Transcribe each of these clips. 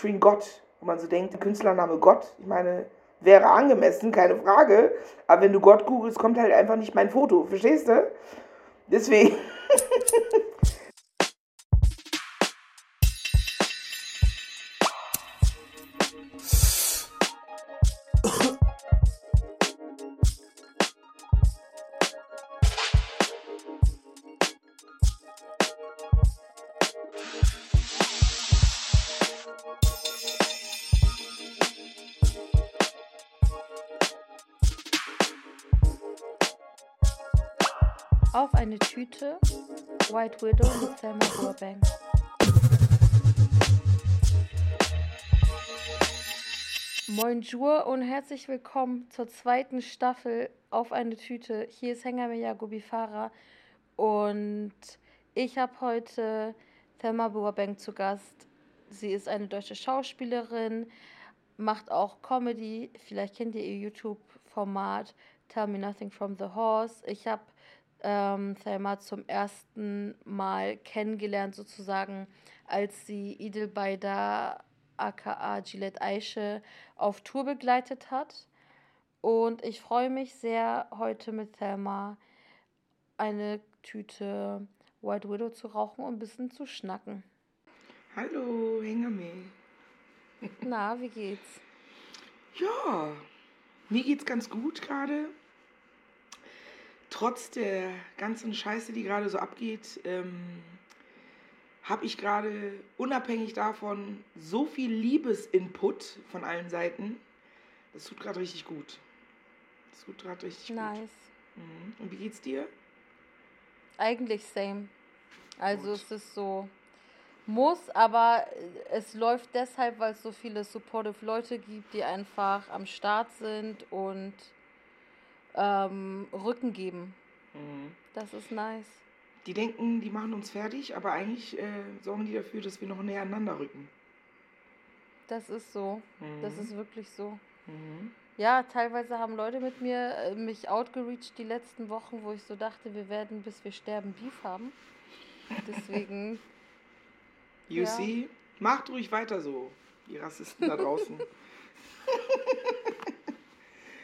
Featuring Gott. Wo man so denkt, der Künstlername Gott, ich meine, wäre angemessen, keine Frage. Aber wenn du Gott googelst, kommt halt einfach nicht mein Foto. Verstehst du? Deswegen. Widow mit Selma Burbank. Bonjour und herzlich willkommen zur zweiten Staffel Auf eine Tüte. Hier ist Hänger Yagobi Farah und ich habe heute Thelma Burbank zu Gast. Sie ist eine deutsche Schauspielerin, macht auch Comedy. Vielleicht kennt ihr ihr YouTube-Format Tell Me Nothing from the Horse. Ich habe ähm, Thelma zum ersten Mal kennengelernt, sozusagen, als sie Idil Baida aka Gillette Aische auf Tour begleitet hat. Und ich freue mich sehr, heute mit Thelma eine Tüte White Widow zu rauchen und ein bisschen zu schnacken. Hallo, Hengame. Na, wie geht's? Ja, mir geht's ganz gut gerade. Trotz der ganzen Scheiße, die gerade so abgeht, ähm, habe ich gerade unabhängig davon so viel Liebesinput von allen Seiten. Das tut gerade richtig gut. Das tut gerade richtig Nice. gut. Mhm. Und wie geht's dir? Eigentlich same. Also Gut. es ist so, muss, aber es läuft deshalb, weil es so viele supportive Leute gibt, die einfach am Start sind und ähm, Rücken geben. Mhm. Das ist nice. Die denken, die machen uns fertig, aber eigentlich äh, sorgen die dafür, dass wir noch näher aneinander rücken. Das ist so. Das Mhm. ist wirklich so. Mhm. Ja, teilweise haben Leute mit mir äh, mich outgereached die letzten Wochen, wo ich so dachte, wir werden bis wir sterben Beef haben. Deswegen, You Ja. see? Macht ruhig weiter so, die Rassisten da draußen.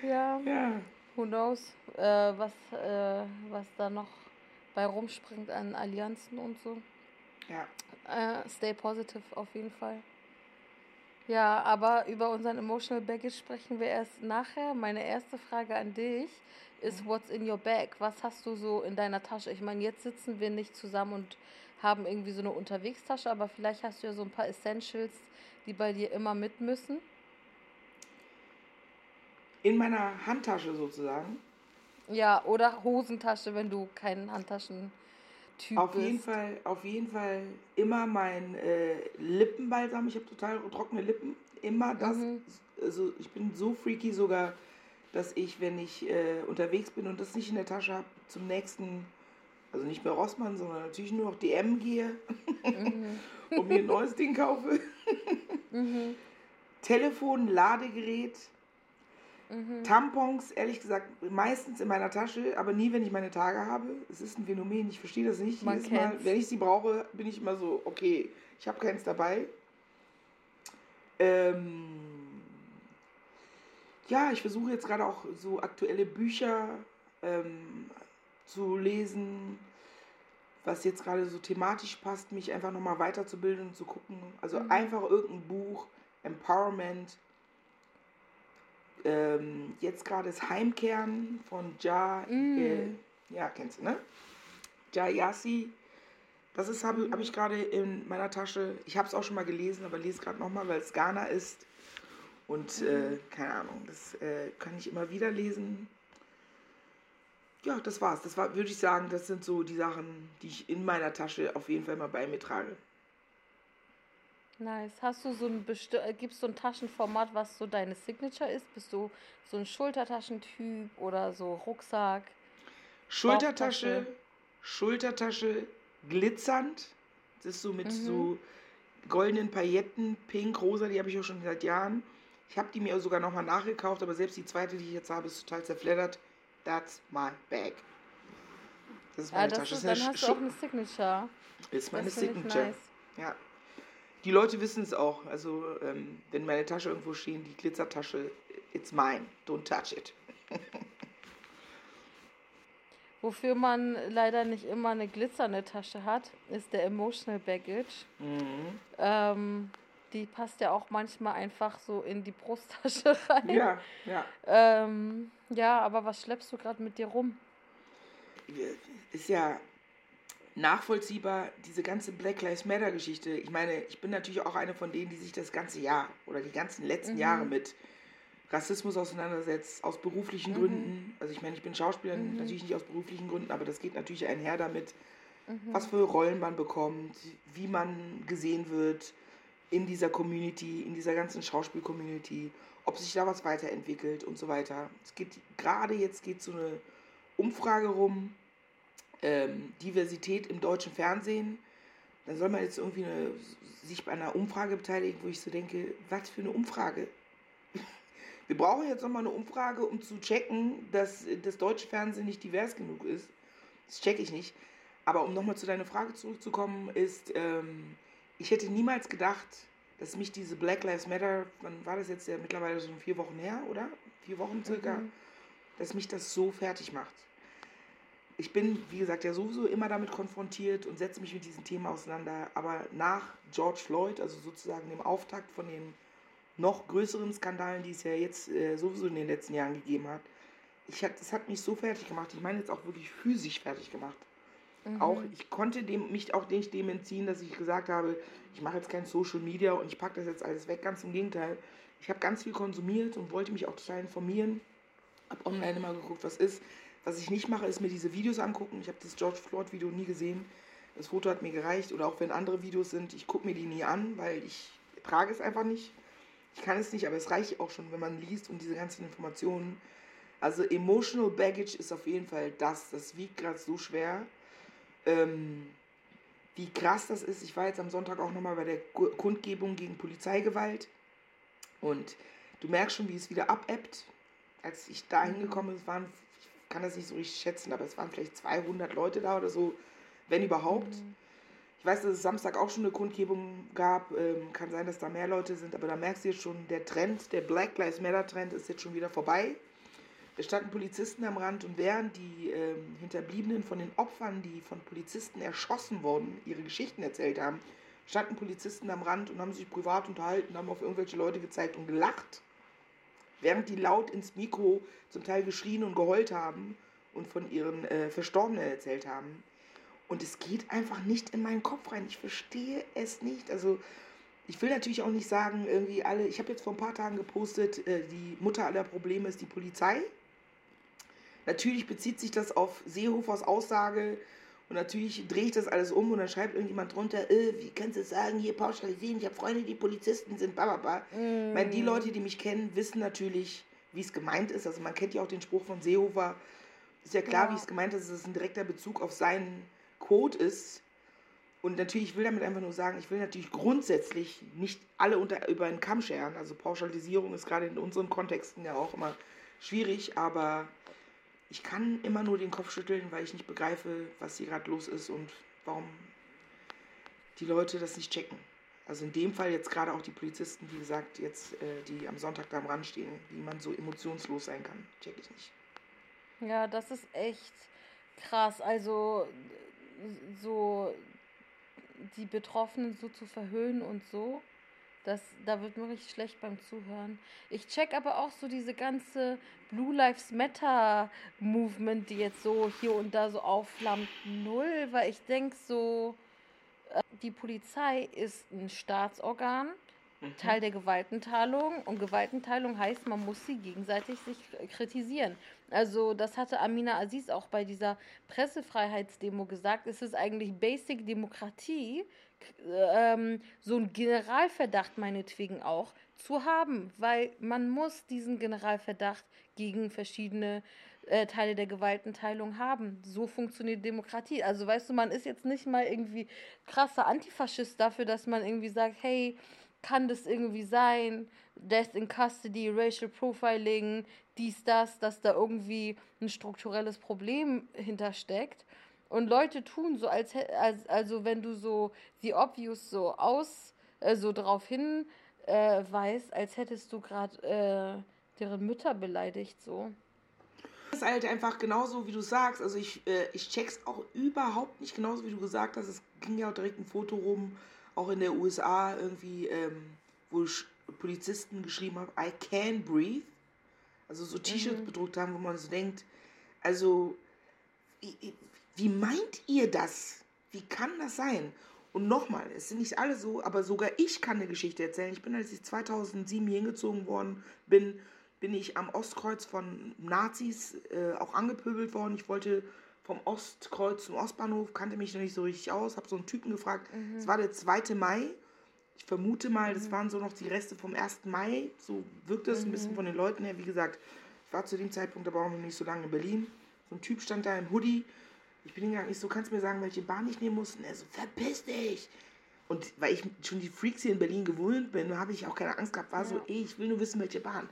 ja, ja. Who knows, äh, was, äh, was da noch bei rumspringt an Allianzen und so. Ja. Äh, stay positive auf jeden Fall. Ja, aber über unseren Emotional Baggage sprechen wir erst nachher. Meine erste Frage an dich ist, what's in your bag? Was hast du so in deiner Tasche? Ich meine, jetzt sitzen wir nicht zusammen und haben irgendwie so eine Unterwegstasche, aber vielleicht hast du ja so ein paar Essentials, die bei dir immer mit müssen. In meiner Handtasche sozusagen. Ja, oder Hosentasche, wenn du kein Handtaschentyp Auf bist. jeden Fall, auf jeden Fall immer mein äh, Lippenbalsam. Ich habe total trockene Lippen. Immer das. Mhm. Also ich bin so freaky sogar, dass ich, wenn ich äh, unterwegs bin und das nicht in der Tasche habe, zum nächsten, also nicht mehr Rossmann, sondern natürlich nur noch DM gehe Mhm. und mir ein neues Ding kaufe. Mhm. Telefon, Ladegerät, Mhm. Tampons, ehrlich gesagt, meistens in meiner Tasche, aber nie, wenn ich meine Tage habe. Es ist ein Phänomen, ich verstehe das nicht. Man Jedes Mal, wenn ich sie brauche, bin ich immer so, okay, ich habe keins dabei. Ähm, ja, ich versuche jetzt gerade auch so aktuelle Bücher ähm, zu lesen, was jetzt gerade so thematisch passt, mich einfach nochmal weiterzubilden und zu gucken. Also Mhm. einfach irgendein Buch, Empowerment, ähm, jetzt gerade ist Heimkehren von Ja, Mm. äh, ja, kennst du, ne? Ja Yassi. Das ist habe hab ich gerade in meiner Tasche. Ich habe es auch schon mal gelesen, aber lese gerade nochmal, weil es Ghana ist. Und äh, keine Ahnung, das äh, kann ich immer wieder lesen. Ja, das war's. Das war, würde ich sagen, das sind so die Sachen, die ich in meiner Tasche auf jeden Fall mal bei mir trage. Nice. Hast du so ein besti äh, gibst du ein Taschenformat, was so deine Signature ist? Bist du so ein Schultertaschentyp oder so Rucksack? Schultertasche. Schultertasche, glitzernd. Das ist so mit Mhm. so goldenen Pailletten, pink, rosa, die habe ich auch schon seit Jahren. Ich habe die mir sogar nochmal nachgekauft, aber selbst die zweite, die ich jetzt habe, ist total zerfleddert. That's my bag. Das ist Ja, meine das Tasche. ist, Das dann hast du auch eine Signature. Ist meine Signature. nice. Ja. Die Leute wissen es auch. Also, ähm, wenn meine Tasche irgendwo stehen, die Glitzertasche, it's mine, don't touch it. Wofür man leider nicht immer eine glitzernde Tasche hat, ist der Emotional Baggage. Mhm. Ähm, die passt ja auch manchmal einfach so in die Brusttasche rein. Ja, ja. Ähm, ja, aber was schleppst du gerade mit dir rum? Ist ja nachvollziehbar, diese ganze Black Lives Matter Geschichte. Ich meine, ich bin natürlich auch eine von denen, die sich das ganze Jahr oder die ganzen letzten mhm. Jahre mit Rassismus auseinandersetzt, aus beruflichen mhm. Gründen. Also ich meine, ich bin Schauspieler, mhm. natürlich nicht aus beruflichen Gründen, aber das geht natürlich einher damit, mhm. was für Rollen man bekommt, wie man gesehen wird in dieser Community, in dieser ganzen Schauspiel-Community, ob sich da was weiterentwickelt und so weiter. Es geht gerade jetzt geht so eine Umfrage rum, ähm, Diversität im deutschen Fernsehen. Da soll man jetzt irgendwie eine, sich bei einer Umfrage beteiligen, wo ich so denke, was für eine Umfrage? Wir brauchen jetzt nochmal eine Umfrage, um zu checken, dass das deutsche Fernsehen nicht divers genug ist. Das checke ich nicht. Aber um nochmal zu deiner Frage zurückzukommen, ist, ähm, ich hätte niemals gedacht, dass mich diese Black Lives Matter, wann war das jetzt ja mittlerweile so vier Wochen her, oder? Vier Wochen circa, mhm. dass mich das so fertig macht. Ich bin, wie gesagt, ja sowieso immer damit konfrontiert und setze mich mit diesem Thema auseinander. Aber nach George Floyd, also sozusagen dem Auftakt von den noch größeren Skandalen, die es ja jetzt äh, sowieso in den letzten Jahren gegeben hat, ich hat, das hat mich so fertig gemacht. Ich meine jetzt auch wirklich physisch fertig gemacht. Mhm. Auch ich konnte dem, mich auch nicht dem entziehen, dass ich gesagt habe, ich mache jetzt kein Social Media und ich packe das jetzt alles weg. Ganz im Gegenteil. Ich habe ganz viel konsumiert und wollte mich auch total informieren. Habe online immer geguckt, was ist. Was ich nicht mache, ist mir diese Videos angucken. Ich habe das George Floyd Video nie gesehen. Das Foto hat mir gereicht. Oder auch wenn andere Videos sind, ich gucke mir die nie an, weil ich trage es einfach nicht. Ich kann es nicht, aber es reicht auch schon, wenn man liest und diese ganzen Informationen. Also emotional baggage ist auf jeden Fall das. Das wiegt gerade so schwer ähm, wie krass das ist. Ich war jetzt am Sonntag auch nochmal bei der Kundgebung gegen Polizeigewalt und du merkst schon, wie es wieder abebbt. Als ich da hingekommen bin, waren, kann das nicht so richtig schätzen, aber es waren vielleicht 200 Leute da oder so, wenn überhaupt. Mhm. Ich weiß, dass es Samstag auch schon eine Kundgebung gab. Ähm, kann sein, dass da mehr Leute sind, aber da merkst du jetzt schon, der Trend, der Black Lives Matter Trend ist jetzt schon wieder vorbei. Es standen Polizisten am Rand und während die äh, Hinterbliebenen von den Opfern, die von Polizisten erschossen wurden, ihre Geschichten erzählt haben, standen Polizisten am Rand und haben sich privat unterhalten, haben auf irgendwelche Leute gezeigt und gelacht, während die laut ins Mikro zum Teil geschrien und geheult haben und von ihren äh, Verstorbenen erzählt haben. Und es geht einfach nicht in meinen Kopf rein. Ich verstehe es nicht. Also ich will natürlich auch nicht sagen, irgendwie alle, ich habe jetzt vor ein paar Tagen gepostet, äh, die Mutter aller Probleme ist die Polizei. Natürlich bezieht sich das auf Seehofers Aussage und natürlich drehe ich das alles um und dann schreibt irgendjemand drunter, äh, wie kannst du sagen, hier pauschalisieren, ich habe Freunde, die Polizisten sind, bababa. Mm. Ich meine, die Leute, die mich kennen, wissen natürlich, wie es gemeint ist. Also man kennt ja auch den Spruch von Seehofer. Ist ja klar, ja. wie es gemeint ist, dass es ein direkter Bezug auf seinen Code ist. Und natürlich, ich will damit einfach nur sagen, ich will natürlich grundsätzlich nicht alle unter, über einen Kamm scheren. Also Pauschalisierung ist gerade in unseren Kontexten ja auch immer schwierig, aber ich kann immer nur den Kopf schütteln, weil ich nicht begreife, was hier gerade los ist und warum die Leute das nicht checken. Also in dem Fall jetzt gerade auch die Polizisten, wie gesagt, jetzt, äh, die am Sonntag da am Rand stehen, wie man so emotionslos sein kann, check ich nicht. Ja, das ist echt krass. Also so die Betroffenen so zu verhöhnen und so. Das, da wird mir richtig schlecht beim Zuhören. Ich check aber auch so diese ganze Blue Lives Matter Movement, die jetzt so hier und da so aufflammt, null, weil ich denke so, äh, die Polizei ist ein Staatsorgan, mhm. Teil der Gewaltenteilung und Gewaltenteilung heißt, man muss sie gegenseitig sich kritisieren. Also das hatte Amina Aziz auch bei dieser Pressefreiheitsdemo gesagt, es ist eigentlich Basic Demokratie, ähm, so einen Generalverdacht meinetwegen auch zu haben, weil man muss diesen Generalverdacht gegen verschiedene äh, Teile der Gewaltenteilung haben. So funktioniert Demokratie. Also weißt du, man ist jetzt nicht mal irgendwie krasser Antifaschist dafür, dass man irgendwie sagt, hey, kann das irgendwie sein? Death in Custody, Racial Profiling, dies, das, dass da irgendwie ein strukturelles Problem hintersteckt. Und Leute tun so, als, als also wenn du so the obvious so aus äh, so drauf hin äh, weist, als hättest du gerade äh, deren Mütter beleidigt, so. Das ist halt einfach genauso, wie du sagst. Also ich, äh, ich check's auch überhaupt nicht genauso, wie du gesagt hast. Es ging ja auch direkt ein Foto rum, auch in der USA irgendwie, ähm, wo Polizisten geschrieben haben, I can breathe. Also so T-Shirts mhm. bedruckt haben, wo man so denkt, also wie, wie meint ihr das? Wie kann das sein? Und nochmal, es sind nicht alle so, aber sogar ich kann eine Geschichte erzählen. Ich bin, als ich 2007 hier hingezogen worden bin, bin ich am Ostkreuz von Nazis äh, auch angepöbelt worden. Ich wollte vom Ostkreuz zum Ostbahnhof, kannte mich noch nicht so richtig aus, habe so einen Typen gefragt. Mhm. Es war der 2. Mai. Ich vermute mal, das mhm. waren so noch die Reste vom 1. Mai. So wirkte es mhm. ein bisschen mhm. von den Leuten her. Wie gesagt, ich war zu dem Zeitpunkt aber auch noch nicht so lange in Berlin. So ein Typ stand da im Hoodie. Ich bin hingegangen, ich so, kannst du mir sagen, welche Bahn ich nehmen muss? Und er so, verpiss dich! Und weil ich schon die Freaks hier in Berlin gewohnt bin, habe ich auch keine Angst gehabt. War ja. so, ey, ich will nur wissen, welche Bahn.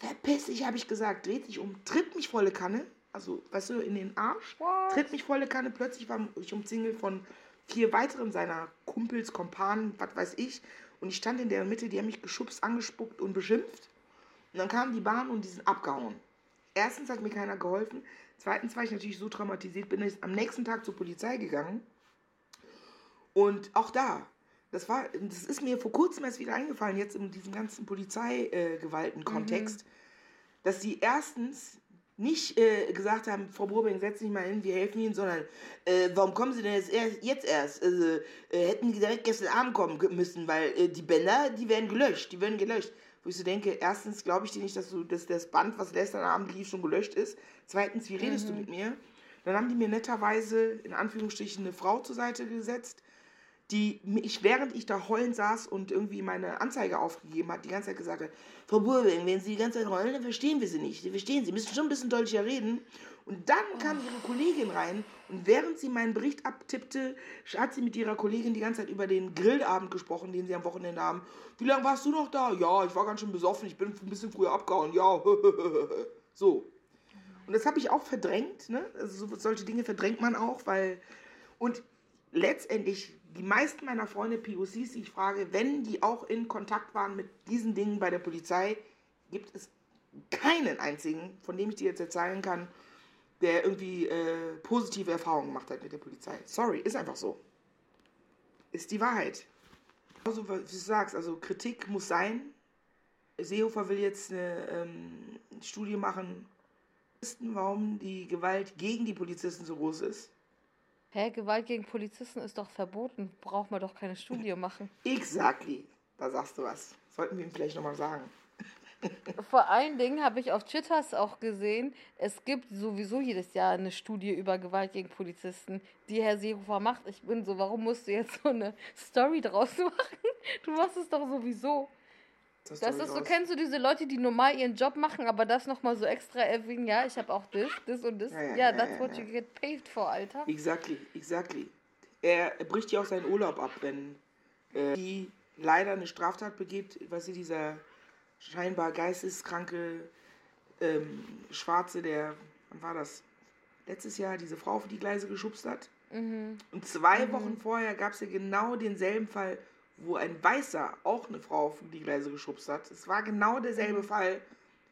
Verpiss dich, habe ich gesagt. Dreht sich um, tritt mich volle Kanne. Also, weißt du, in den Arsch. What? Tritt mich volle Kanne. Plötzlich war ich umzingelt von vier weiteren seiner Kumpels, Kompanen, was weiß ich. Und ich stand in der Mitte, die haben mich geschubst, angespuckt und beschimpft. Und dann kam die Bahn und die sind abgehauen. Erstens hat mir keiner geholfen. Zweitens war ich natürlich so traumatisiert, bin ich am nächsten Tag zur Polizei gegangen. Und auch da, das war, das ist mir vor kurzem erst wieder eingefallen, jetzt in diesem ganzen Polizeigewalten-Kontext, mhm. dass sie erstens nicht äh, gesagt haben, Frau Brobing, setz dich mal hin, wir helfen Ihnen, sondern äh, warum kommen Sie denn jetzt erst? Jetzt erst? Also, äh, hätten die direkt gestern Abend kommen müssen, weil äh, die Bänder, die werden gelöscht, die werden gelöscht. Wo ich so denke, erstens glaube ich dir nicht, dass, du, dass das Band, was gestern Abend lief, schon gelöscht ist. Zweitens, wie redest mhm. du mit mir? Dann haben die mir netterweise, in Anführungsstrichen, eine Frau zur Seite gesetzt, die ich, während ich da heulen saß und irgendwie meine Anzeige aufgegeben hat, die ganze Zeit gesagt hat, Frau Burwing, wenn Sie die ganze Zeit heulen, dann verstehen wir Sie nicht. Sie verstehen Sie, müssen schon ein bisschen deutlicher reden. Und dann kam ihre Kollegin rein und während sie meinen Bericht abtippte, hat sie mit ihrer Kollegin die ganze Zeit über den Grillabend gesprochen, den sie am Wochenende haben. Wie lange warst du noch da? Ja, ich war ganz schön besoffen, ich bin ein bisschen früher abgehauen. Ja, so. Und das habe ich auch verdrängt. Ne? Also solche Dinge verdrängt man auch, weil... Und letztendlich die meisten meiner Freunde POCs, die ich frage, wenn die auch in Kontakt waren mit diesen Dingen bei der Polizei, gibt es keinen einzigen, von dem ich dir jetzt erzählen kann, der irgendwie äh, positive Erfahrungen gemacht hat mit der Polizei. Sorry, ist einfach so. Ist die Wahrheit. Also, wie du sagst, also Kritik muss sein. Seehofer will jetzt eine ähm, Studie machen, warum die Gewalt gegen die Polizisten so groß ist. Hä, Gewalt gegen Polizisten ist doch verboten. Braucht man doch keine Studie machen. Exactly. Da sagst du was. Sollten wir ihm vielleicht nochmal sagen. Vor allen Dingen habe ich auf Twitters auch gesehen, es gibt sowieso jedes Jahr eine Studie über Gewalt gegen Polizisten, die Herr Seehofer macht. Ich bin so, warum musst du jetzt so eine Story draus machen? Du machst es doch sowieso. Das, das ist so, kennst du diese Leute, die normal ihren Job machen, aber das nochmal so extra erwähnen, ja, ich habe auch das, das und das. Ja, ja, ja that's what you get paid for, Alter. Exactly, exactly. Er, er bricht ja auch seinen Urlaub ab, wenn äh, die leider eine Straftat begeht, weißt du, dieser scheinbar geisteskranke ähm, Schwarze, der, wann war das? Letztes Jahr diese Frau auf die Gleise geschubst hat. Mhm. Und zwei mhm. Wochen vorher gab es ja genau denselben Fall wo ein Weißer auch eine Frau auf die Gleise geschubst hat. Es war genau derselbe mhm. Fall.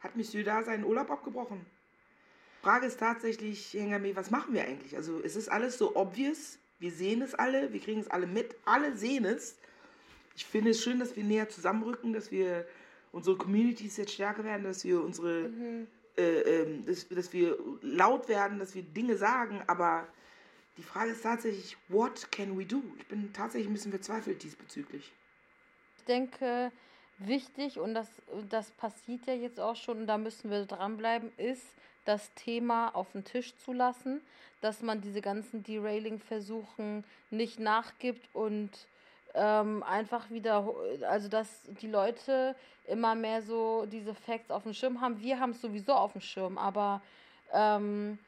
Hat Monsieur da seinen Urlaub abgebrochen? Frage ist tatsächlich, Hengame, was machen wir eigentlich? Also es ist alles so obvious, wir sehen es alle, wir kriegen es alle mit, alle sehen es. Ich finde es schön, dass wir näher zusammenrücken, dass wir unsere Communities jetzt stärker werden, dass wir unsere, mhm. äh, äh, dass, dass wir laut werden, dass wir Dinge sagen, aber die Frage ist tatsächlich, what can we do? Ich bin tatsächlich ein bisschen verzweifelt diesbezüglich. Ich denke, wichtig, und das, das passiert ja jetzt auch schon, und da müssen wir dranbleiben, ist, das Thema auf den Tisch zu lassen, dass man diese ganzen Derailing-Versuchen nicht nachgibt und ähm, einfach wieder, also dass die Leute immer mehr so diese Facts auf dem Schirm haben. Wir haben es sowieso auf dem Schirm, aber ähm,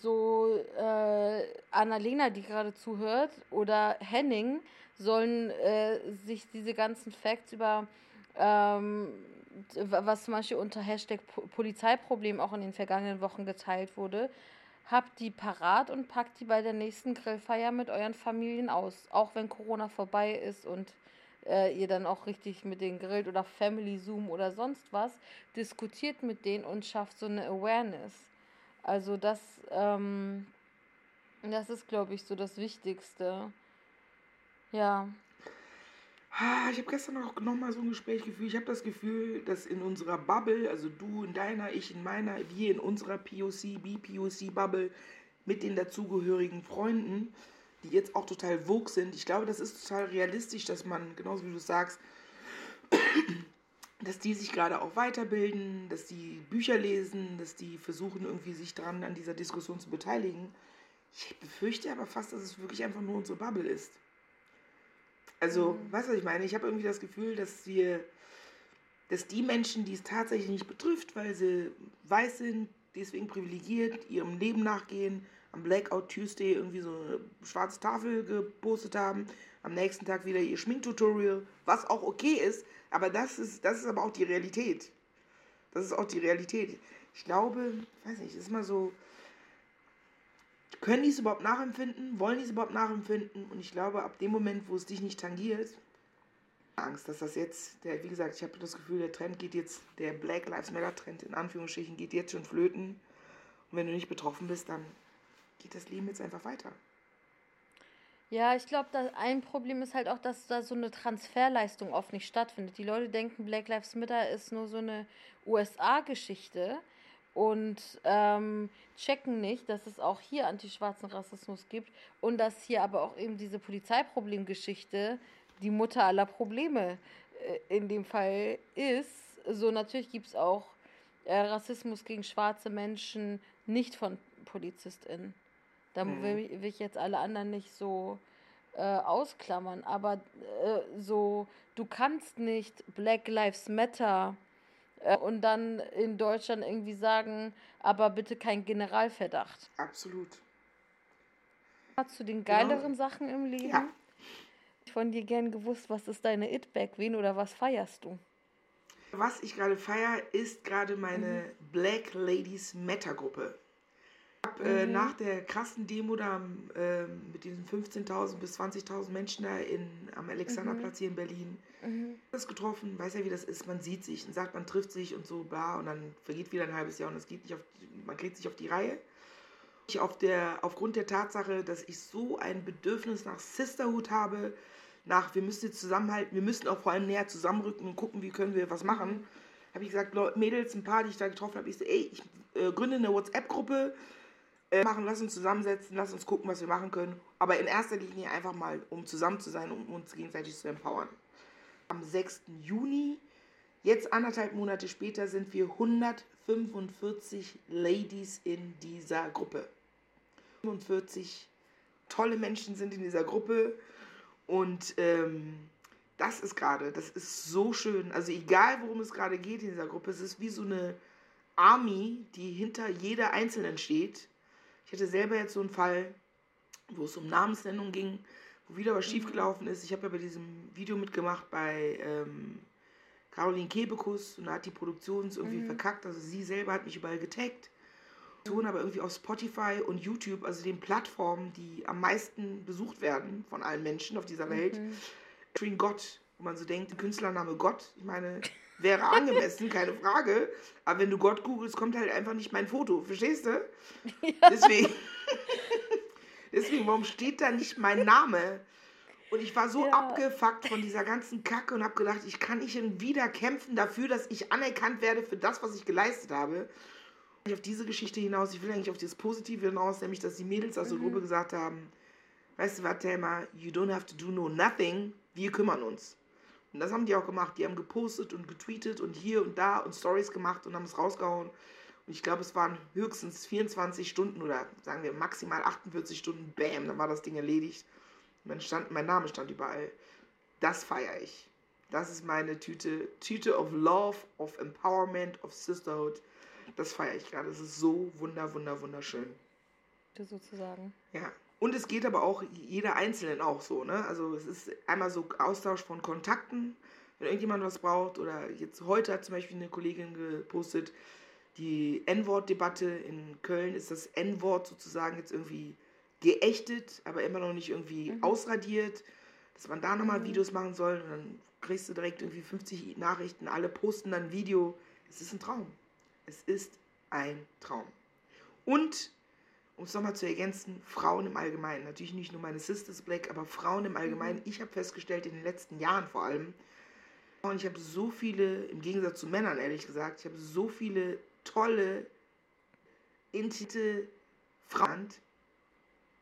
so äh, Annalena, die gerade zuhört, oder Henning sollen äh, sich diese ganzen Facts über ähm, was zum Beispiel unter Hashtag Polizeiproblem auch in den vergangenen Wochen geteilt wurde, habt die parat und packt die bei der nächsten Grillfeier mit euren Familien aus. Auch wenn Corona vorbei ist und äh, ihr dann auch richtig mit denen grillt oder Family Zoom oder sonst was, diskutiert mit denen und schafft so eine Awareness. Also das, ähm, das ist, glaube ich, so das Wichtigste. Ja. Ich habe gestern auch nochmal so ein Gespräch gefühlt. Ich habe das Gefühl, dass in unserer Bubble, also du in deiner, ich in meiner, wir in unserer POC, BPOC-Bubble mit den dazugehörigen Freunden, die jetzt auch total vogue sind. Ich glaube, das ist total realistisch, dass man, genauso wie du sagst, dass die sich gerade auch weiterbilden, dass die Bücher lesen, dass die versuchen, irgendwie sich dran an dieser Diskussion zu beteiligen. Ich befürchte aber fast, dass es wirklich einfach nur unsere Bubble ist. Also, mhm. weißt du, was ich meine? Ich habe irgendwie das Gefühl, dass wir, dass die Menschen, die es tatsächlich nicht betrifft, weil sie weiß sind, deswegen privilegiert, ihrem Leben nachgehen, am Blackout Tuesday irgendwie so eine schwarze Tafel gepostet haben, am nächsten Tag wieder ihr Schminktutorial, was auch okay ist, aber das ist, das ist aber auch die Realität. Das ist auch die Realität. Ich glaube, weiß nicht, ist mal so, können die es überhaupt nachempfinden? Wollen die es überhaupt nachempfinden? Und ich glaube, ab dem Moment, wo es dich nicht tangiert, Angst, dass das jetzt, der, wie gesagt, ich habe das Gefühl, der Trend geht jetzt, der Black Lives Matter Trend in Anführungsstrichen geht jetzt schon flöten. Und wenn du nicht betroffen bist, dann geht das Leben jetzt einfach weiter. Ja, ich glaube, ein Problem ist halt auch, dass da so eine Transferleistung oft nicht stattfindet. Die Leute denken, Black Lives Matter ist nur so eine USA-Geschichte und ähm, checken nicht, dass es auch hier antischwarzen Rassismus gibt und dass hier aber auch eben diese Polizeiproblemgeschichte die Mutter aller Probleme äh, in dem Fall ist. So natürlich gibt es auch äh, Rassismus gegen schwarze Menschen nicht von PolizistInnen. Da mhm. will, will, ich jetzt alle anderen nicht so äh, ausklammern, aber äh, so, du kannst nicht Black Lives Matter äh, und dann in Deutschland irgendwie sagen, aber bitte kein Generalverdacht. Absolut. Du den geileren genau. Sachen im Leben? Ja. Ich von dir gern gewusst, was ist deine It-Back? Wen oder was feierst du? Was ich gerade feiere, ist gerade meine mhm. Black Ladies Meta Gruppe. Ich habe äh, mhm. nach der krassen Demo da äh, mit diesen 15.000 bis 20.000 Menschen da in, am Alexanderplatz mhm. hier in Berlin mhm. das getroffen, weiß ja, wie das ist. Man sieht sich und sagt, man trifft sich und so, bla, und dann vergeht wieder ein halbes Jahr und es geht nicht auf, man kriegt sich auf die Reihe. Ich auf der, aufgrund der Tatsache, dass ich so ein Bedürfnis nach Sisterhood habe, nach wir müssen jetzt zusammenhalten, wir müssen auch vor allem näher zusammenrücken und gucken, wie können wir was machen, mhm. habe ich gesagt, Mädels, ein paar, die ich da getroffen habe, ich so, ey, ich äh, gründe eine WhatsApp-Gruppe, äh, machen, lass uns zusammensetzen, lass uns gucken, was wir machen können. Aber in erster Linie einfach mal, um zusammen zu sein, um uns gegenseitig zu empowern. Am 6. Juni, jetzt anderthalb Monate später, sind wir 145 Ladies in dieser Gruppe. 45 tolle Menschen sind in dieser Gruppe und ähm, das ist gerade, das ist so schön. Also egal, worum es gerade geht in dieser Gruppe, es ist wie so eine Army, die hinter jeder Einzelnen steht ich hatte selber jetzt so einen Fall, wo es um Namensnennung ging, wo wieder was mhm. schiefgelaufen ist. Ich habe ja bei diesem Video mitgemacht bei ähm, Caroline Kebekus und da hat die Produktion es irgendwie mhm. verkackt. Also sie selber hat mich überall getaggt. Tun aber irgendwie auf Spotify und YouTube, also den Plattformen, die am meisten besucht werden von allen Menschen auf dieser Welt, mhm. Gott, wo man so denkt, Künstlername Gott, ich meine, wäre angemessen, keine Frage. Aber wenn du Gott googelst, kommt halt einfach nicht mein Foto. Verstehst du? Ja. Deswegen, deswegen, warum steht da nicht mein Name? Und ich war so ja. abgefuckt von dieser ganzen Kacke und habe gedacht, ich kann nicht wieder kämpfen dafür, dass ich anerkannt werde für das, was ich geleistet habe. Ich auf diese Geschichte hinaus, ich will eigentlich auf das Positive hinaus, nämlich, dass die Mädels aus der mhm. Gruppe gesagt haben, weißt du was, Thelma, you don't have to do no nothing, wir kümmern uns. Und das haben die auch gemacht. Die haben gepostet und getweetet und hier und da und Stories gemacht und haben es rausgehauen. Und ich glaube, es waren höchstens 24 Stunden oder sagen wir maximal 48 Stunden. Bam, dann war das Ding erledigt. Dann stand, mein Name stand überall. Das feiere ich. Das ist meine Tüte. Tüte of Love, of Empowerment, of Sisterhood. Das feiere ich gerade. Das ist so wunder, wunder, wunderschön. Sozusagen. Ja. Und es geht aber auch jeder Einzelnen auch so, ne? Also es ist einmal so Austausch von Kontakten, wenn irgendjemand was braucht. Oder jetzt heute hat zum Beispiel eine Kollegin gepostet, die N-Wort-Debatte in Köln ist das N-Wort sozusagen jetzt irgendwie geächtet, aber immer noch nicht irgendwie mhm. ausradiert. dass man da nochmal Videos machen soll und dann kriegst du direkt irgendwie 50 Nachrichten, alle posten dann ein Video. Es ist ein Traum. Es ist ein Traum. Und, um es nochmal zu ergänzen, Frauen im Allgemeinen. Natürlich nicht nur meine Sisters Black, aber Frauen im Allgemeinen. Ich habe festgestellt, in den letzten Jahren vor allem, und ich habe so viele, im Gegensatz zu Männern ehrlich gesagt, ich habe so viele tolle, intime Frauen.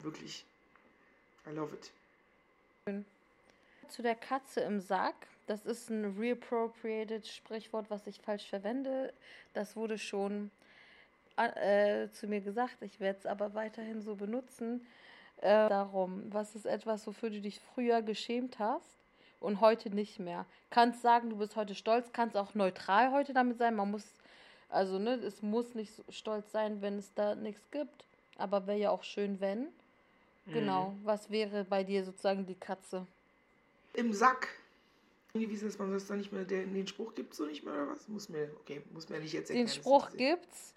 Wirklich. I love it. Zu der Katze im Sack. Das ist ein reappropriated Sprichwort, was ich falsch verwende. Das wurde schon äh, zu mir gesagt. Ich werde es aber weiterhin so benutzen. Äh, darum, was ist etwas, wofür du dich früher geschämt hast und heute nicht mehr? Kannst sagen, du bist heute stolz, kannst auch neutral heute damit sein. Man muss, also ne, es muss nicht so stolz sein, wenn es da nichts gibt. Aber wäre ja auch schön, wenn. Genau. Mhm. Was wäre bei dir sozusagen die Katze? Im Sack. Wie ist das, man das dann nicht mehr, den, den Spruch gibt es so nicht mehr oder was? Muss mir, okay, muss mir nicht jetzt Den erklären, Spruch das ist- gibt's.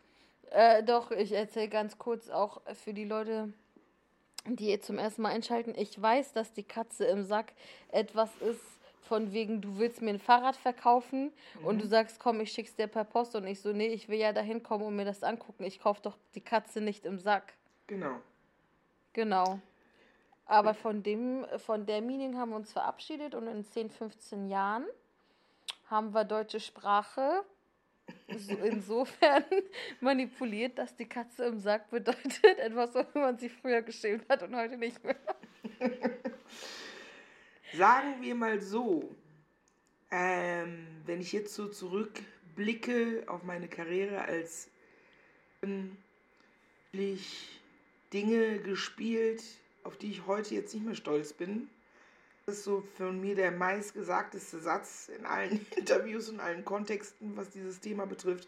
Äh, doch, ich erzähle ganz kurz auch für die Leute, die jetzt zum ersten Mal einschalten. Ich weiß, dass die Katze im Sack etwas ist, von wegen, du willst mir ein Fahrrad verkaufen und Mhm. du sagst, komm, ich schick's dir per Post und ich so, nee, ich will ja dahin kommen und mir das angucken. Ich kauf doch die Katze nicht im Sack. Genau. Genau. Aber von dem, von der Meaning haben wir uns verabschiedet und in 10, 15 Jahren haben wir deutsche Sprache so insofern manipuliert, dass die Katze im Sack bedeutet etwas, wofür man sich früher geschämt hat und heute nicht mehr. Sagen wir mal so, ähm, wenn ich jetzt so zurückblicke auf meine Karriere als ähm, Dinge gespielt, auf die ich heute jetzt nicht mehr stolz bin. Das ist so von mir der meistgesagteste Satz in allen Interviews und allen Kontexten, was dieses Thema betrifft.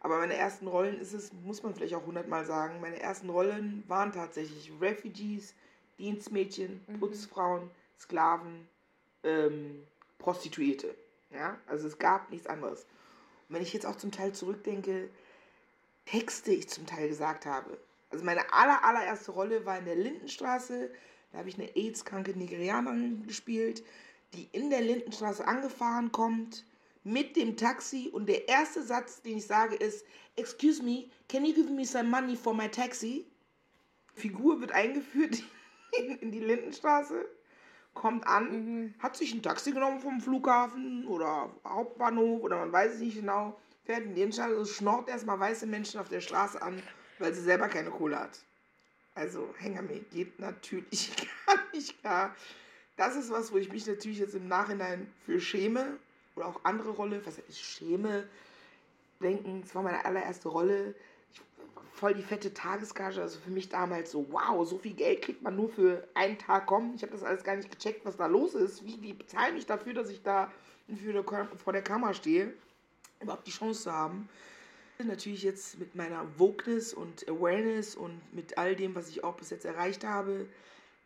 Aber meine ersten Rollen ist es, muss man vielleicht auch hundertmal sagen, meine ersten Rollen waren tatsächlich Refugees, Dienstmädchen, Mhm. Putzfrauen, Sklaven, ähm, Prostituierte. Ja, also es gab nichts anderes. Und wenn ich jetzt auch zum Teil zurückdenke, Texte ich zum Teil gesagt habe. Also meine aller, allererste Rolle war in der Lindenstraße. Da habe ich eine AIDS-kranke Nigerianerin gespielt, die in der Lindenstraße angefahren kommt mit dem Taxi und der erste Satz, den ich sage, ist Excuse me, can you give me some money for my taxi? Figur wird eingeführt in, die Lindenstraße, kommt an, Mhm. hat sich ein Taxi genommen vom Flughafen oder Hauptbahnhof oder man weiß es nicht genau, fährt in die Innenstadt und schnort erstmal weiße Menschen auf der Straße an, weil sie selber keine Kohle hat. Also, Hengame geht natürlich gar nicht klar. Das ist was, wo ich mich natürlich jetzt im Nachhinein für schäme. Oder auch andere Rolle, was heißt schäme. Denken, es war meine allererste Rolle. Ich, voll die fette Tagesgage. Also für mich damals so, wow, so viel Geld kriegt man nur für einen Tag kommen. Ich habe das alles gar nicht gecheckt, was da los ist. Wie, die bezahlen mich dafür, dass ich da vor der Kamera stehe. Überhaupt die Chance zu haben. Natürlich jetzt mit meiner Wokeness und Awareness und mit all dem, was ich auch bis jetzt erreicht habe,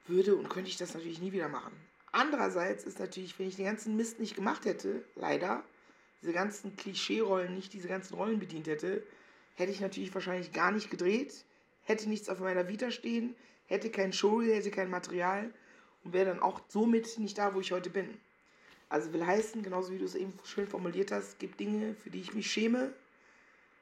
würde und könnte ich das natürlich nie wieder machen. Andererseits ist natürlich, wenn ich den ganzen Mist nicht gemacht hätte, leider, diese ganzen Klischee-Rollen nicht, diese ganzen Rollen bedient hätte, hätte ich natürlich wahrscheinlich gar nicht gedreht, hätte nichts auf meiner Vita stehen, hätte kein Showreel, hätte kein Material und wäre dann auch somit nicht da, wo ich heute bin. Also will heißen, genauso wie du es eben schön formuliert hast, gibt Dinge, für die ich mich schäme,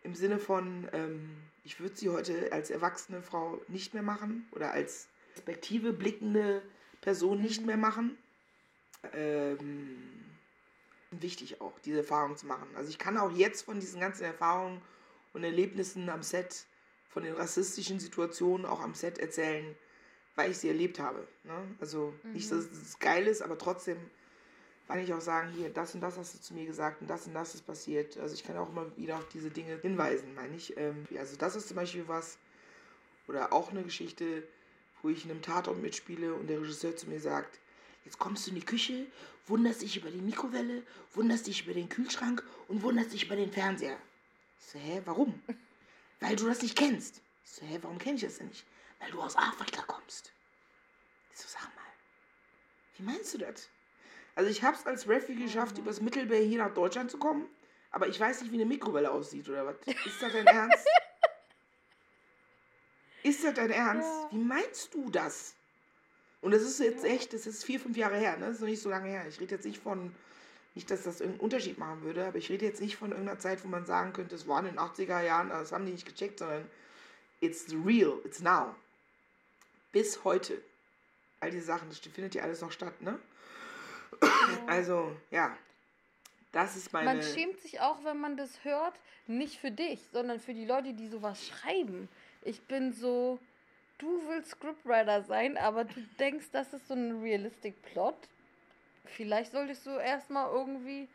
im Sinne von, ähm, ich würde sie heute als erwachsene Frau nicht mehr machen oder als perspektive blickende Person nicht mehr machen. Ähm, wichtig auch, diese Erfahrung zu machen. Also ich kann auch jetzt von diesen ganzen Erfahrungen und Erlebnissen am Set, von den rassistischen Situationen auch am Set erzählen, weil ich sie erlebt habe. Ne? Also nicht, dass es geil ist, aber trotzdem kann ich auch sagen, hier, das und das hast du zu mir gesagt und das und das ist passiert. Also ich kann auch immer wieder auf diese Dinge hinweisen, meine ich. Ähm, also das ist zum Beispiel was, oder auch eine Geschichte, wo ich in einem Tatort mitspiele und der Regisseur zu mir sagt, jetzt kommst du in die Küche, wunderst dich über die Mikrowelle, wunderst dich über den Kühlschrank und wunderst dich über den Fernseher. Ich so, hä, warum? Weil du das nicht kennst. Ich so, hä, warum kenne ich das denn nicht? Weil du aus Afrika kommst. Ich so, sag mal, wie meinst du das? Also ich habe es als Refugee geschafft, übers Mittelmeer hier nach Deutschland zu kommen, aber ich weiß nicht, wie eine Mikrowelle aussieht oder was. Ist das dein Ernst? Ist das dein Ernst? Ja. Wie meinst du das? Und das ist jetzt echt, das ist vier, fünf Jahre her, ne? Das ist noch nicht so lange her. Ich rede jetzt nicht von, nicht, dass das irgendeinen Unterschied machen würde, aber ich rede jetzt nicht von irgendeiner Zeit, wo man sagen könnte, es war in den 80er Jahren, das haben die nicht gecheckt, sondern it's real, it's now. Bis heute. All diese Sachen, das findet ja alles noch statt, ne? Also, ja. Das ist meine. Man schämt sich auch, wenn man das hört, nicht für dich, sondern für die Leute, die sowas schreiben. Ich bin so, du willst Scriptwriter sein, aber du denkst, das ist so ein realistic Plot. Vielleicht solltest du erstmal irgendwie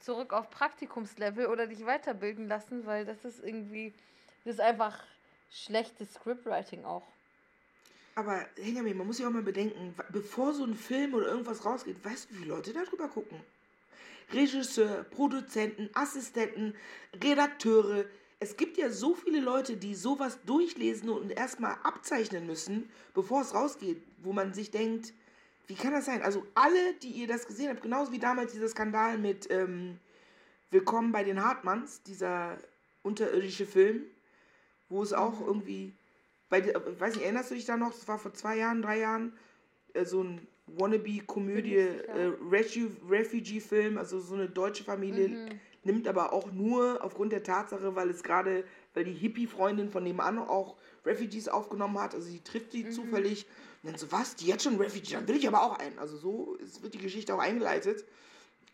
zurück auf Praktikumslevel oder dich weiterbilden lassen, weil das ist irgendwie, das ist einfach schlechtes Scriptwriting auch. Aber Benjamin, man muss ja auch mal bedenken, bevor so ein Film oder irgendwas rausgeht, weißt du, wie viele Leute darüber gucken? Regisseur, Produzenten, Assistenten, Redakteure. Es gibt ja so viele Leute, die sowas durchlesen und erstmal abzeichnen müssen, bevor es rausgeht, wo man sich denkt, wie kann das sein? Also alle, die ihr das gesehen habt, genauso wie damals dieser Skandal mit ähm, Willkommen bei den Hartmanns, dieser unterirdische Film, wo es auch irgendwie, bei, ich weiß nicht, erinnerst du dich da noch? Das war vor zwei Jahren, drei Jahren, äh, so ein Wannabe-Komödie, äh, Refugee-Film, also so eine deutsche Familie mhm. nimmt aber auch nur aufgrund der Tatsache, weil es gerade, weil die Hippie-Freundin von nebenan auch Refugees aufgenommen hat, also sie trifft sie mhm. zufällig und dann so, was, die jetzt schon Refugee, dann will ich aber auch einen. Also so ist, wird die Geschichte auch eingeleitet.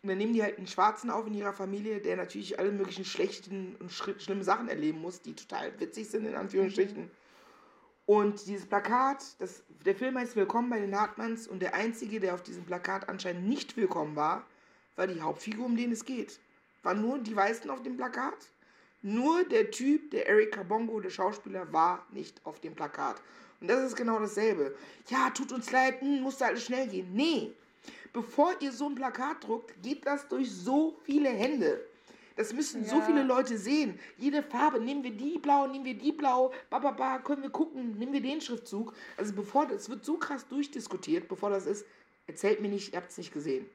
Und dann nehmen die halt einen Schwarzen auf in ihrer Familie, der natürlich alle möglichen schlechten und schlimmen Sachen erleben muss, die total witzig sind, in Anführungsstrichen. Mhm. Und dieses Plakat, das, der Film heißt Willkommen bei den Hartmanns und der einzige, der auf diesem Plakat anscheinend nicht willkommen war, war die Hauptfigur, um den es geht. War nur die Weißen auf dem Plakat. Nur der Typ, der Eric Carbongo, der Schauspieler, war nicht auf dem Plakat. Und das ist genau dasselbe. Ja, tut uns leid, hm, musste alles schnell gehen. Nee, bevor ihr so ein Plakat druckt, geht das durch so viele Hände. Das müssen ja. so viele Leute sehen. Jede Farbe, nehmen wir die blau, nehmen wir die blau, bababa, können wir gucken, nehmen wir den Schriftzug. Also bevor, es wird so krass durchdiskutiert, bevor das ist, erzählt mir nicht, ihr habt es nicht gesehen.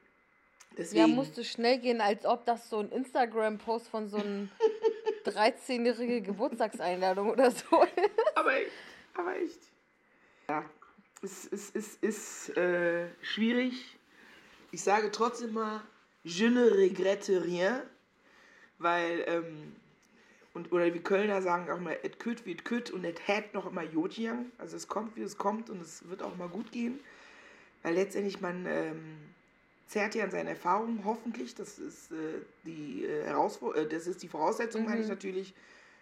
Deswegen. Ja, musste schnell gehen, als ob das so ein Instagram-Post von so einem 13-jährigen Geburtstagseinladung oder so ist. Aber, aber echt. Ja, es ist, ist, ist äh, schwierig. Ich sage trotzdem mal, je ne regrette rien weil, ähm, und, oder wie Kölner sagen auch immer, et küt wie et küt und et hat noch immer Jodjiang. Also es kommt, wie es kommt und es wird auch mal gut gehen. Weil letztendlich man ähm, zerrt ja an seinen Erfahrungen, hoffentlich. Das ist, äh, die, äh, äh, das ist die Voraussetzung, mhm. meine ich mhm. natürlich,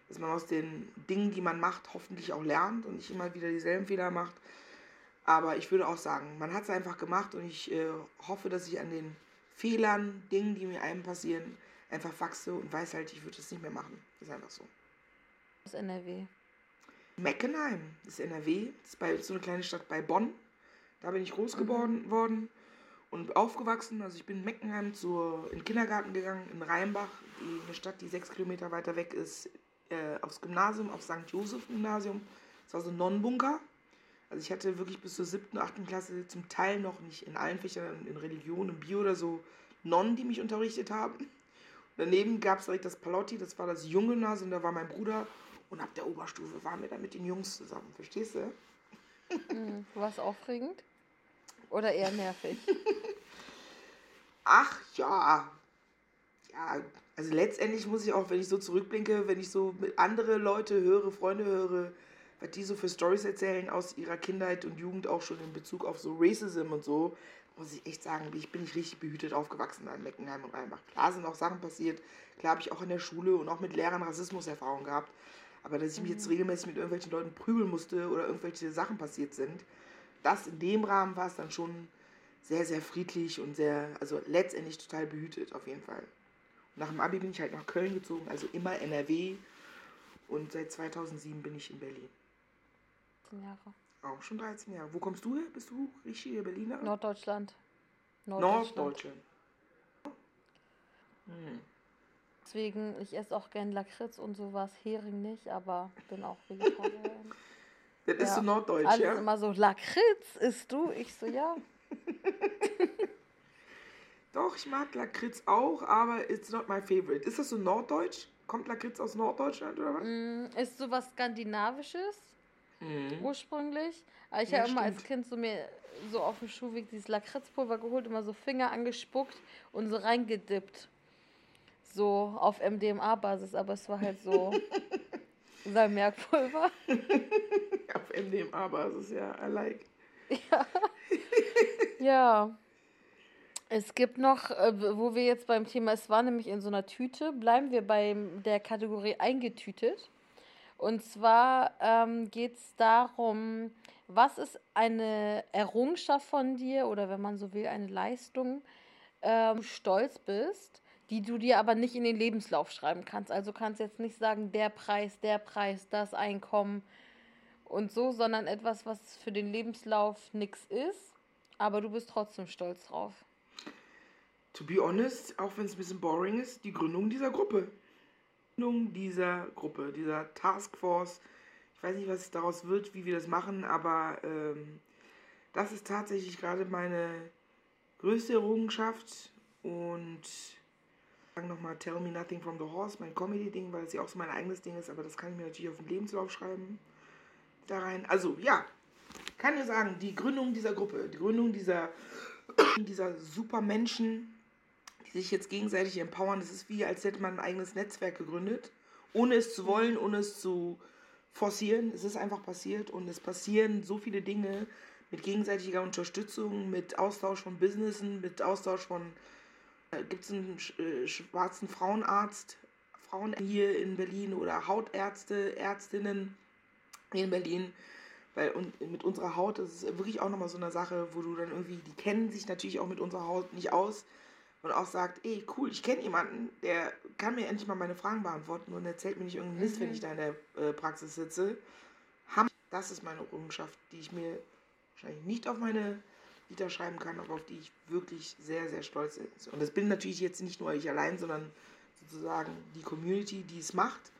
dass man aus den Dingen, die man macht, hoffentlich auch lernt und nicht immer wieder dieselben Fehler macht. Aber ich würde auch sagen, man hat es einfach gemacht und ich äh, hoffe, dass ich an den Fehlern, Dingen, die mir einem passieren, einfach wachse und weiß halt, ich würde es nicht mehr machen. Das ist einfach so. Das ist NRW. Meckenheim, das ist NRW. Das ist, bei, so eine kleine Stadt bei Bonn. Da bin ich groß geworden mhm. worden und aufgewachsen. Also ich bin in Meckenheim zur, in den Kindergarten gegangen, in Rheinbach, die, eine Stadt, die sechs Kilometer weiter weg ist, äh, aufs Gymnasium, aufs St. Josef Gymnasium. Das war so ein Nonnenbunker. Also ich hatte wirklich bis zur siebten, achten Klasse zum Teil noch nicht in allen Fächern, in Religion, in Bio oder so, Nonnen, die mich unterrichtet haben. Daneben gab es direkt das Palotti, das war das Junggymnasium, da war mein Bruder. Und ab der Oberstufe waren wir dann mit den Jungs zusammen, verstehst du? Mhm. War es aufregend? Oder eher nervig? Ach ja. Ja, also letztendlich muss ich auch, wenn ich so zurückblinke, wenn ich so mit andere Leute höre, Freunde höre, was die so für Stories erzählen aus ihrer Kindheit und Jugend auch schon in Bezug auf so Racism und so, muss ich echt sagen, ich bin nicht richtig behütet aufgewachsen an Meckenheim und Rheinbach. Klar sind auch Sachen passiert, klar habe ich auch in der Schule und auch mit Lehrern Rassismuserfahrung gehabt, aber dass ich mich jetzt mhm. regelmäßig mit irgendwelchen Leuten prügeln musste oder irgendwelche Sachen passiert sind, das in dem Rahmen war es dann schon sehr, sehr friedlich und sehr, also letztendlich total behütet auf jeden Fall. Und nach dem Abi bin ich halt nach Köln gezogen, also immer NRW und seit 2007 bin ich in Berlin. Zehn Jahre. Auch schon 13 Jahre. Wo kommst du her? Bist du richtige Berliner? Norddeutschland. Norddeutschland. Norddeutschland. Hm. Deswegen, ich esse auch gern Lakritz und sowas, Hering nicht, aber bin auch Vegetarierin. Das ja. ist so norddeutsch, Alles ja? immer so, Lakritz isst du? Ich so, ja. Doch, ich mag Lakritz auch, aber it's not my favorite. Ist das so norddeutsch? Kommt Lakritz aus Norddeutschland oder was? Mm, ist sowas Skandinavisches. Mhm. ursprünglich. Aber ich ja, habe immer als Kind so mir so auf dem Schuhweg dieses Lakritzpulver geholt, immer so Finger angespuckt und so reingedippt. So auf MDMA-Basis, aber es war halt so Salmiakpulver. auf MDMA-Basis, ja, I like. Ja. ja. Es gibt noch, äh, wo wir jetzt beim Thema, es war nämlich in so einer Tüte, bleiben wir bei der Kategorie eingetütet. Und zwar ähm, geht es darum, was ist eine Errungenschaft von dir oder wenn man so will, eine Leistung, ähm, stolz bist, die du dir aber nicht in den Lebenslauf schreiben kannst. Also kannst jetzt nicht sagen, der Preis, der Preis, das Einkommen und so, sondern etwas, was für den Lebenslauf nichts ist, aber du bist trotzdem stolz drauf to be honest, auch wenn es ein bisschen boring ist, die Gründung dieser Gruppe. Gründung dieser Gruppe, dieser Taskforce. Ich weiß nicht, was daraus wird, wie wir das machen, aber ähm, das ist tatsächlich gerade meine größte Errungenschaft und sagen nochmal Tell Me Nothing from the Horse, mein Comedy-Ding, weil es ja auch so mein eigenes Ding ist, aber das kann ich mir natürlich auf den Lebenslauf schreiben. Da rein. Also ja, kann ich sagen, die Gründung dieser Gruppe, die Gründung dieser, dieser super Menschen, die sich jetzt gegenseitig empowern. Das ist wie, als hätte man ein eigenes Netzwerk gegründet, ohne es zu wollen, ohne es zu forcieren. Es ist einfach passiert und es passieren so viele Dinge mit gegenseitiger Unterstützung, mit Austausch von Businessen, mit Austausch von, äh, gibt es einen äh, schwarzen Frauenarzt, Frauen hier in Berlin oder Hautärzte, Ärztinnen in Berlin. Weil und mit unserer Haut, das ist wirklich auch nochmal so eine Sache, wo du dann irgendwie, die kennen sich natürlich auch mit unserer Haut nicht aus und auch sagt, ey, cool, ich kenne jemanden, der kann mir endlich mal meine Fragen beantworten und erzählt mir nicht irgendeinen Mist, mhm. wenn ich da in der äh, Praxis sitze. Das ist meine Errungenschaft, die ich mir wahrscheinlich nicht auf meine Lieder schreiben kann, aber auf die ich wirklich sehr, sehr stolz bin. Und das bin natürlich jetzt nicht nur ich allein, sondern sozusagen die Community, die es macht.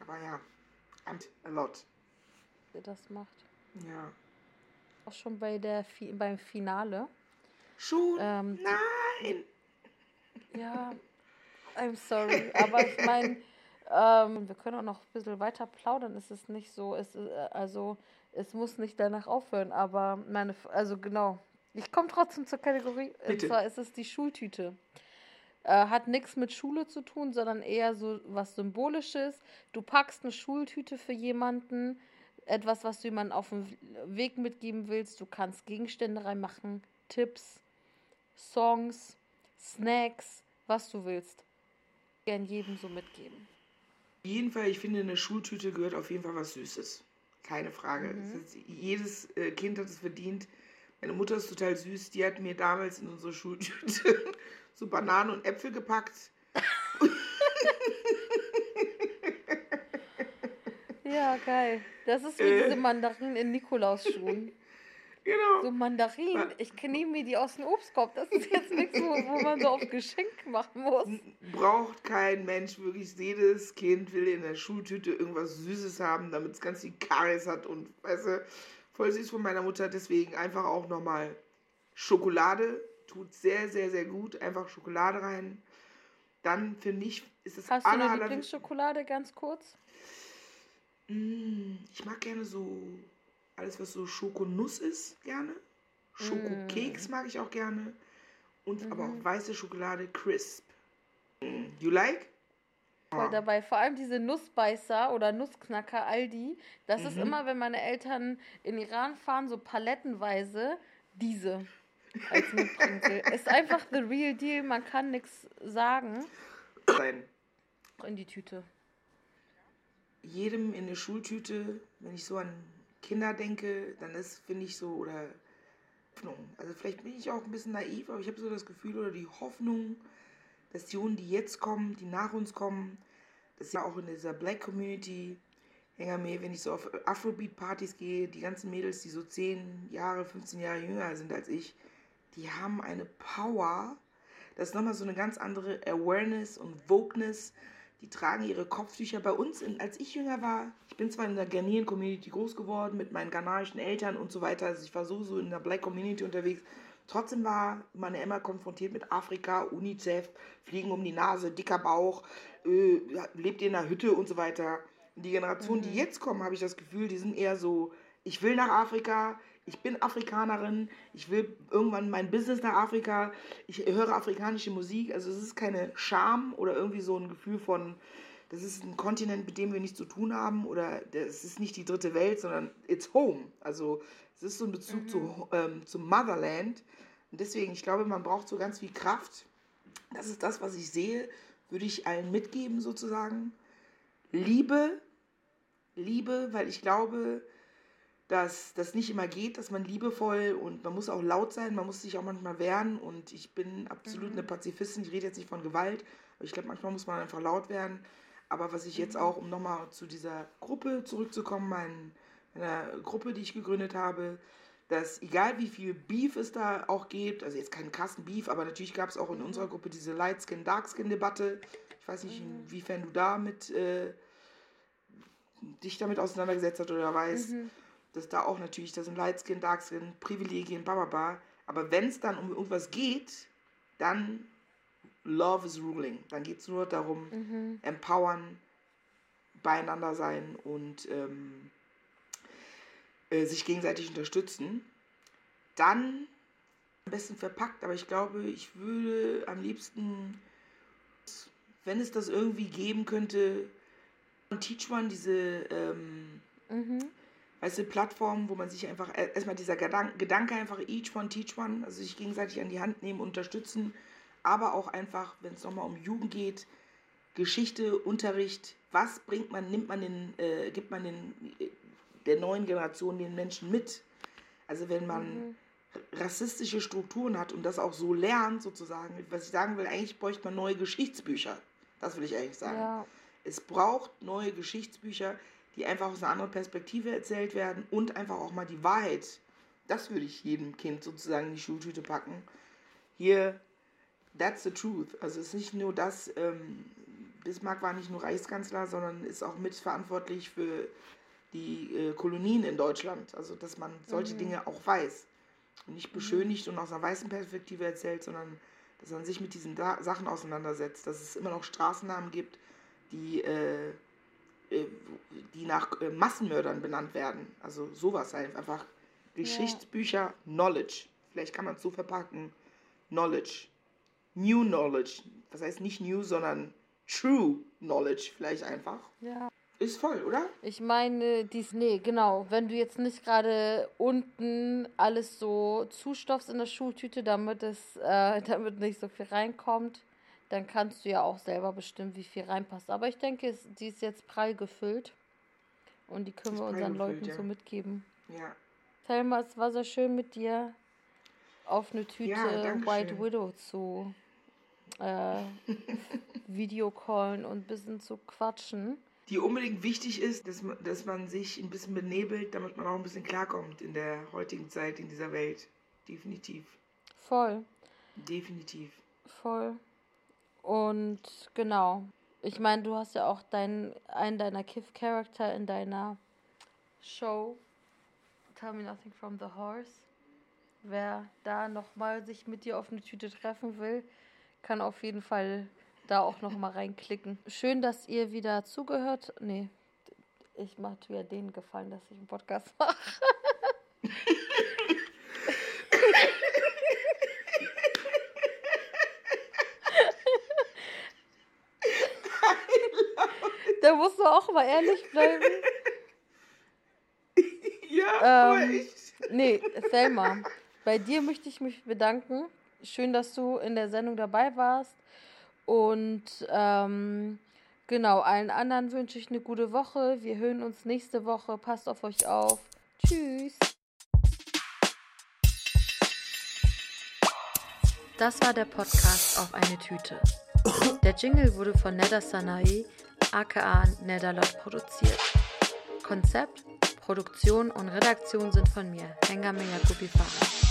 Aber ja, a lot. Der das macht. Ja. Auch schon bei der beim Finale. Schon? Ähm, Nein! Ja, I'm sorry. Aber ich meine, ähm, wir können auch noch ein bisschen weiter plaudern. Es ist nicht so, es ist, äh, also es muss nicht danach aufhören, aber meine, also genau. Ich komme trotzdem zur Kategorie. Bitte. Und zwar ist es die Schultüte. Äh, hat nichts mit Schule zu tun, sondern eher so was Symbolisches. Du packst eine Schultüte für jemanden, etwas, was du jemandem auf dem Weg mitgeben willst. Du kannst Gegenstände reinmachen, Tipps, Songs, Snacks, was du willst. Gern jedem so mitgeben. Auf jeden Fall, ich finde, in eine Schultüte gehört auf jeden Fall was Süßes. Keine Frage. Mhm. Ist, jedes äh, Kind hat es verdient. Meine Mutter ist total süß. Die hat mir damals in unsere Schultüte so Bananen und Äpfel gepackt. ja, geil. Das ist wie äh, diese Mandarinen in Nikolausschuhen. Genau. So Mandarinen, ich nehme mir die aus dem Obstkorb. Das ist jetzt nichts, wo, wo man so auf Geschenk machen muss. Braucht kein Mensch wirklich. Jedes Kind will in der Schultüte irgendwas Süßes haben, damit es ganz viel Karies hat und, weißt du, voll süß von meiner Mutter. Deswegen einfach auch nochmal Schokolade. Tut sehr, sehr, sehr gut. Einfach Schokolade rein. Dann finde ich, ist es Hast du eine Lieblingsschokolade ganz kurz? Mm, ich mag gerne so alles, was so Schokonuss ist, gerne. Schokokeks mm. mag ich auch gerne. Und mhm. aber auch mhm. weiße Schokolade crisp. Mm. You like? Voll dabei. Vor allem diese Nussbeißer oder Nussknacker, Aldi. Das mhm. ist immer, wenn meine Eltern in Iran fahren, so palettenweise diese als Mitbringsel. ist einfach the real deal. Man kann nichts sagen. Sein. In die Tüte. Jedem in der Schultüte, wenn ich so an Kinder denke, dann ist, finde ich so, oder Hoffnung. Also vielleicht bin ich auch ein bisschen naiv, aber ich habe so das Gefühl oder die Hoffnung, dass die Jungen, die jetzt kommen, die nach uns kommen, dass ja auch in dieser Black Community, mir, wenn ich so auf Afrobeat-Partys gehe, die ganzen Mädels, die so 10 Jahre, 15 Jahre jünger sind als ich, die haben eine Power. Das ist nochmal so eine ganz andere Awareness und Wokeness die tragen ihre Kopftücher bei uns. In, als ich jünger war, ich bin zwar in der Ghanaian Community groß geworden mit meinen ghanaischen Eltern und so weiter, also ich war so, so in der Black Community unterwegs. Trotzdem war meine Emma konfrontiert mit Afrika, UNICEF, Fliegen um die Nase, dicker Bauch, äh, lebt in einer Hütte und so weiter. Die Generation, mhm. die jetzt kommen, habe ich das Gefühl, die sind eher so ich will nach Afrika, ich bin Afrikanerin, ich will irgendwann mein Business nach Afrika, ich höre afrikanische Musik. Also es ist keine Scham oder irgendwie so ein Gefühl von, das ist ein Kontinent, mit dem wir nichts zu tun haben oder es ist nicht die dritte Welt, sondern it's home. Also es ist so ein Bezug mhm. zu, ähm, zum Motherland. Und deswegen, ich glaube, man braucht so ganz viel Kraft. Das ist das, was ich sehe, würde ich allen mitgeben sozusagen. Liebe, Liebe, weil ich glaube, dass das nicht immer geht, dass man liebevoll und man muss auch laut sein, man muss sich auch manchmal wehren und ich bin absolut mhm. eine Pazifistin, ich rede jetzt nicht von Gewalt, aber ich glaube, manchmal muss man einfach laut werden. Aber was ich jetzt mhm. auch, um nochmal zu dieser Gruppe zurückzukommen, mein, meiner Gruppe, die ich gegründet habe, dass egal wie viel Beef es da auch gibt, also jetzt keinen krassen Beef, aber natürlich gab es auch in unserer Gruppe diese Light Skin, Dark Skin Debatte. Ich weiß nicht, mhm. inwiefern du damit äh, dich damit auseinandergesetzt hast oder weißt. Mhm dass da auch natürlich, da sind Lightskin, Darkskin, Privilegien, bababa. Aber wenn es dann um irgendwas geht, dann Love is ruling. Dann geht es nur darum, mhm. empowern, beieinander sein und ähm, äh, sich gegenseitig unterstützen. Dann am besten verpackt, aber ich glaube, ich würde am liebsten, wenn es das irgendwie geben könnte, Teach One, diese ähm, mhm weißt du, Plattformen, wo man sich einfach, erstmal dieser Gedanke einfach each one, teach one, also sich gegenseitig an die Hand nehmen, unterstützen, aber auch einfach, wenn es nochmal um Jugend geht, Geschichte, Unterricht, was bringt man, nimmt man den, äh, gibt man den, äh, der neuen Generation den Menschen mit? Also wenn man mhm. rassistische Strukturen hat und das auch so lernt, sozusagen, was ich sagen will, eigentlich bräuchte man neue Geschichtsbücher. Das will ich eigentlich sagen. Ja. Es braucht neue Geschichtsbücher, die einfach aus einer anderen Perspektive erzählt werden und einfach auch mal die Wahrheit. Das würde ich jedem Kind sozusagen in die Schultüte packen. Hier, that's the truth. Also es ist nicht nur das, ähm, Bismarck war nicht nur Reichskanzler, sondern ist auch mitverantwortlich für die äh, Kolonien in Deutschland. Also dass man solche mhm. Dinge auch weiß. Und nicht beschönigt mhm. und aus einer weißen Perspektive erzählt, sondern dass man sich mit diesen da Sachen auseinandersetzt. Dass es immer noch Straßennamen gibt, die äh, äh, die nach äh, Massenmördern benannt werden. Also sowas halt. Einfach Geschichtsbücher, ja. Knowledge. Vielleicht kann man es so verpacken. Knowledge. New Knowledge. Das heißt nicht New, sondern True Knowledge vielleicht einfach. Ja. Ist voll, oder? Ich meine, dies, nee, genau. Wenn du jetzt nicht gerade unten alles so zustoffst in der Schultüte, damit es, äh, damit nicht so viel reinkommt, dann kannst du ja auch selber bestimmen, wie viel reinpasst. Aber ich denke, die ist jetzt prall gefüllt. Und die können wir unseren Leuten ja. so mitgeben. Ja. Thelma, es war sehr schön mit dir auf eine Tüte ja, White Widow zu äh, Videocallen und ein bisschen zu quatschen. Die unbedingt wichtig ist, dass man, dass man sich ein bisschen benebelt, damit man auch ein bisschen klarkommt in der heutigen Zeit, in dieser Welt. Definitiv. Voll. Definitiv. Voll. Und genau. Ich meine, du hast ja auch dein, einen deiner Kiff-Charakter in deiner Show. Tell me nothing from the horse. Wer da nochmal sich mit dir auf eine Tüte treffen will, kann auf jeden Fall da auch nochmal reinklicken. Schön, dass ihr wieder zugehört. Nee, ich mache dir den Gefallen, dass ich einen Podcast mache. Da musst du auch mal ehrlich bleiben. ja, ähm, echt. Nee, Selma, bei dir möchte ich mich bedanken. Schön, dass du in der Sendung dabei warst. Und ähm, genau, allen anderen wünsche ich eine gute Woche. Wir hören uns nächste Woche. Passt auf euch auf. Tschüss. Das war der Podcast auf eine Tüte. Der Jingle wurde von Neda Sanae aka Nedalot produziert. Konzept, Produktion und Redaktion sind von mir, Hengameya Gubifara.